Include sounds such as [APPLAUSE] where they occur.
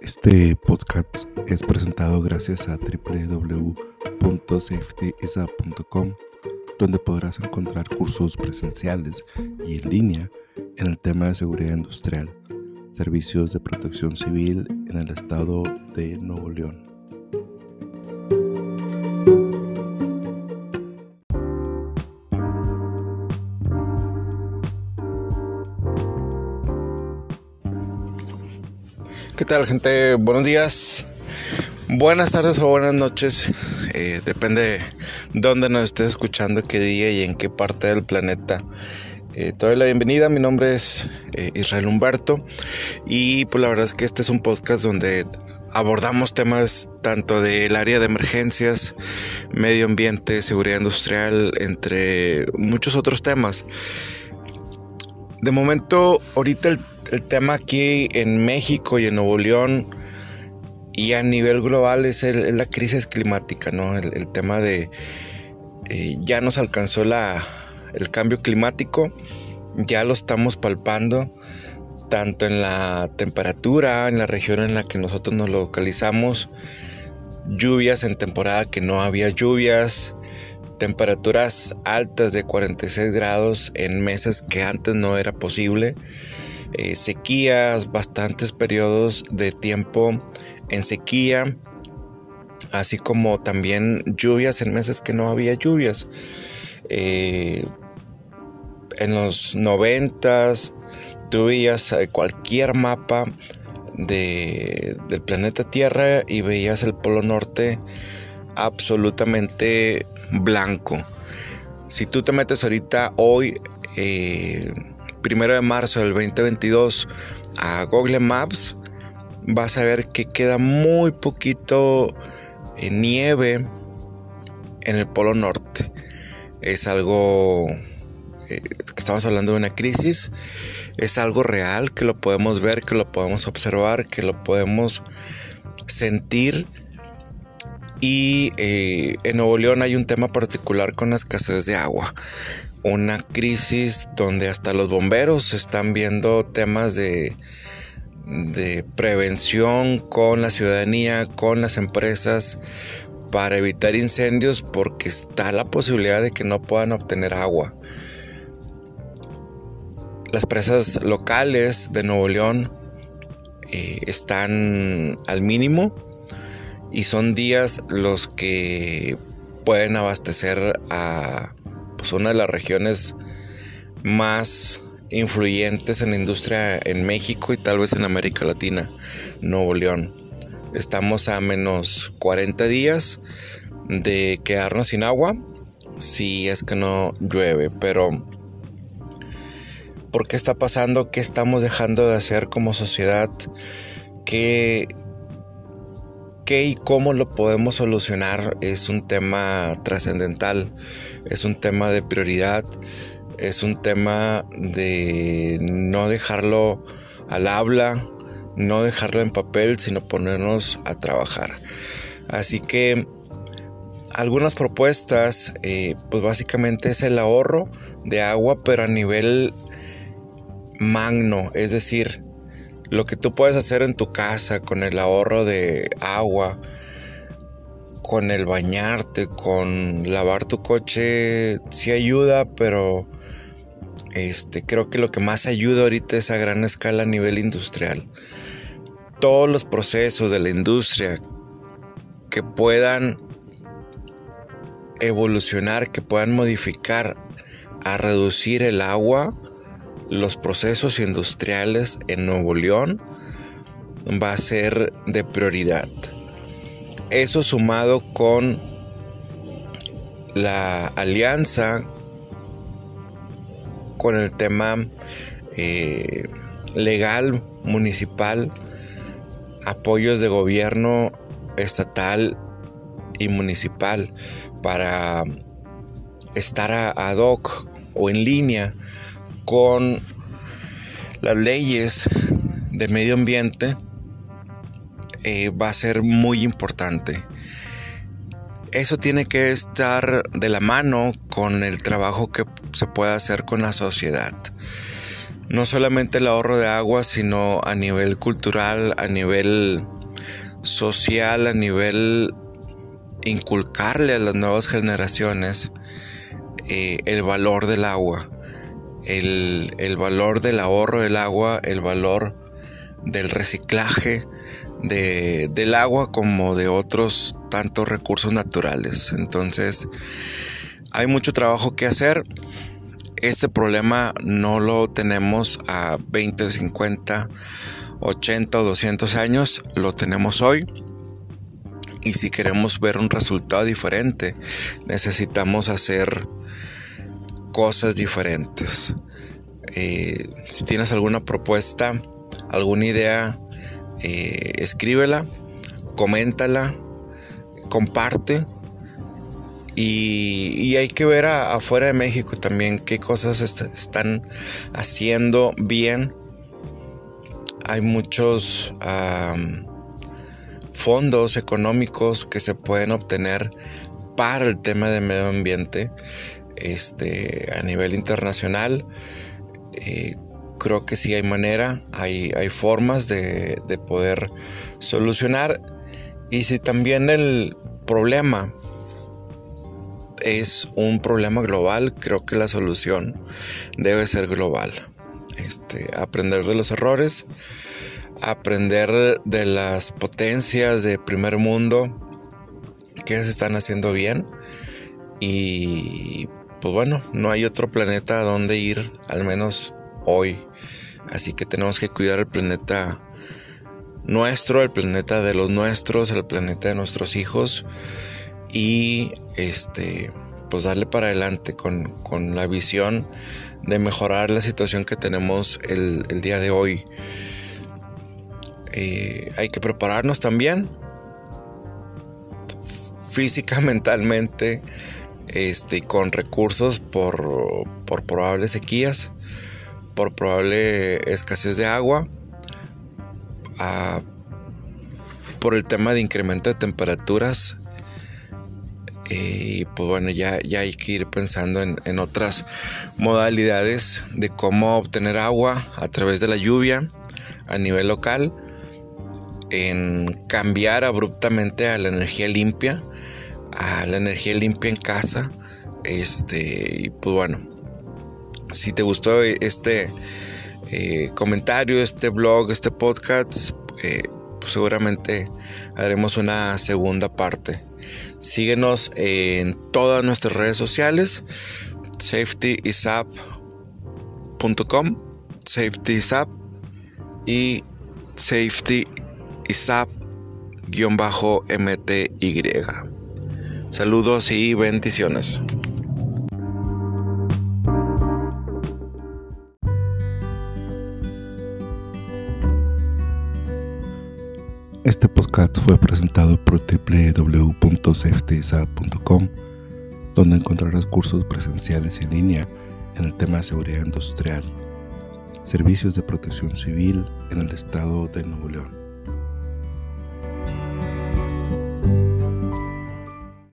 Este podcast es presentado gracias a www.safetyisa.com, donde podrás encontrar cursos presenciales y en línea en el tema de seguridad industrial, servicios de protección civil en el estado de Nuevo León. ¿Qué tal gente? Buenos días, buenas tardes o buenas noches. Eh, depende de dónde nos estés escuchando, qué día y en qué parte del planeta. Eh, te doy la bienvenida, mi nombre es eh, Israel Humberto y pues la verdad es que este es un podcast donde abordamos temas tanto del área de emergencias, medio ambiente, seguridad industrial, entre muchos otros temas. De momento, ahorita el el tema aquí en México y en Nuevo León y a nivel global es, la crisis climática, ¿no? El, tema de eh, ya nos alcanzó la, el cambio climático, ya lo estamos palpando tanto en la temperatura, en la región en la que nosotros nos localizamos, lluvias en temporada que no había lluvias, temperaturas altas de 46 grados en meses que antes no era posible. Eh, sequías, bastantes periodos de tiempo en sequía, así como también lluvias en meses que no había lluvias. Eh, en los noventas tú veías eh, cualquier mapa de, del planeta Tierra y veías el Polo Norte absolutamente blanco. Si tú te metes ahorita hoy primero de marzo del 2022 a Google Maps, vas a ver que queda muy poquito eh, nieve en el Polo Norte. Es algo eh, que estamos hablando de una crisis, es algo real, que lo podemos ver, que lo podemos observar, que lo podemos sentir. Y eh, en Nuevo León hay un tema particular con la escasez de agua una crisis donde hasta los bomberos están viendo temas de, de prevención con la ciudadanía, con las empresas para evitar incendios porque está la posibilidad de que no puedan obtener agua. Las presas locales de Nuevo León eh, están al mínimo y son días los que pueden abastecer a pues una de las regiones más influyentes en la industria en México y tal vez en América Latina, Nuevo León. Estamos a menos 40 días de quedarnos sin agua si es que no llueve, pero ¿por qué está pasando? ¿Qué estamos dejando de hacer como sociedad? ¿Qué, y cómo lo podemos solucionar es un tema trascendental, es un tema de prioridad, es un tema de no dejarlo al habla, no dejarlo en papel, sino ponernos a trabajar. Así que algunas propuestas, eh, pues básicamente es el ahorro de agua, pero a nivel magno, es decir, lo que tú puedes hacer en tu casa con el ahorro de agua, con el bañarte, con lavar tu coche, sí ayuda, pero este, creo que lo que más ayuda ahorita es a gran escala a nivel industrial. Todos los procesos de la industria que puedan evolucionar, que puedan modificar a reducir el agua, los procesos industriales en Nuevo León va a ser de prioridad. Eso sumado con la alianza con el tema eh, legal municipal, apoyos de gobierno estatal y municipal para estar ad hoc o en línea con las leyes de medio ambiente eh, va a ser muy importante. Eso tiene que estar de la mano con el trabajo que se puede hacer con la sociedad. no solamente el ahorro de agua, sino a nivel cultural, a nivel social, a nivel inculcarle a las nuevas generaciones eh, el valor del agua, el, valor del ahorro del agua, el valor del reciclaje del agua como de otros tantos recursos naturales. Entonces, hay mucho trabajo que hacer. Este problema no lo tenemos a 20, 50, 80 o 200 años, lo tenemos hoy. Y si queremos ver un resultado diferente, necesitamos hacer cosas diferentes. Eh, si tienes alguna propuesta, alguna idea, eh, escríbela, coméntala, comparte. Y, hay que ver afuera de México también qué cosas están haciendo bien. Hay muchos fondos económicos que se pueden obtener para el tema de medio ambiente este, a nivel internacional. Eh, creo que sí hay manera, hay, hay formas de, de, poder solucionar. Y si también el problema es un problema global, creo que la solución debe ser global. Este, aprender de los errores, aprender de las potencias de primer mundo que se están haciendo bien y pues bueno, no hay otro planeta a donde ir, al menos hoy. Así que tenemos que cuidar el planeta nuestro, el planeta de los nuestros, el planeta de nuestros hijos y este pues darle para adelante con, la visión de mejorar la situación que tenemos el, día de hoy. Eh, hay que prepararnos también física, [LAUGHS] mentalmente, este, con recursos por, por probables sequías, por probable escasez de agua, por el tema de incremento de temperaturas. Y pues bueno, ya, ya hay que ir pensando en, en otras modalidades de cómo obtener agua a través de la lluvia a nivel local, en cambiar abruptamente a la energía limpia, a la energía limpia en casa. Este, y pues bueno, si te gustó este eh, comentario, este blog, este podcast, eh, pues seguramente haremos una segunda parte. Síguenos en todas nuestras redes sociales, safetyisap.com, safetyisap y safetyisap-mty. Saludos y bendiciones. Este podcast fue presentado por www.safetysap.com, donde encontrarás cursos presenciales en línea en el tema de seguridad industrial, servicios de protección civil en el estado de Nuevo León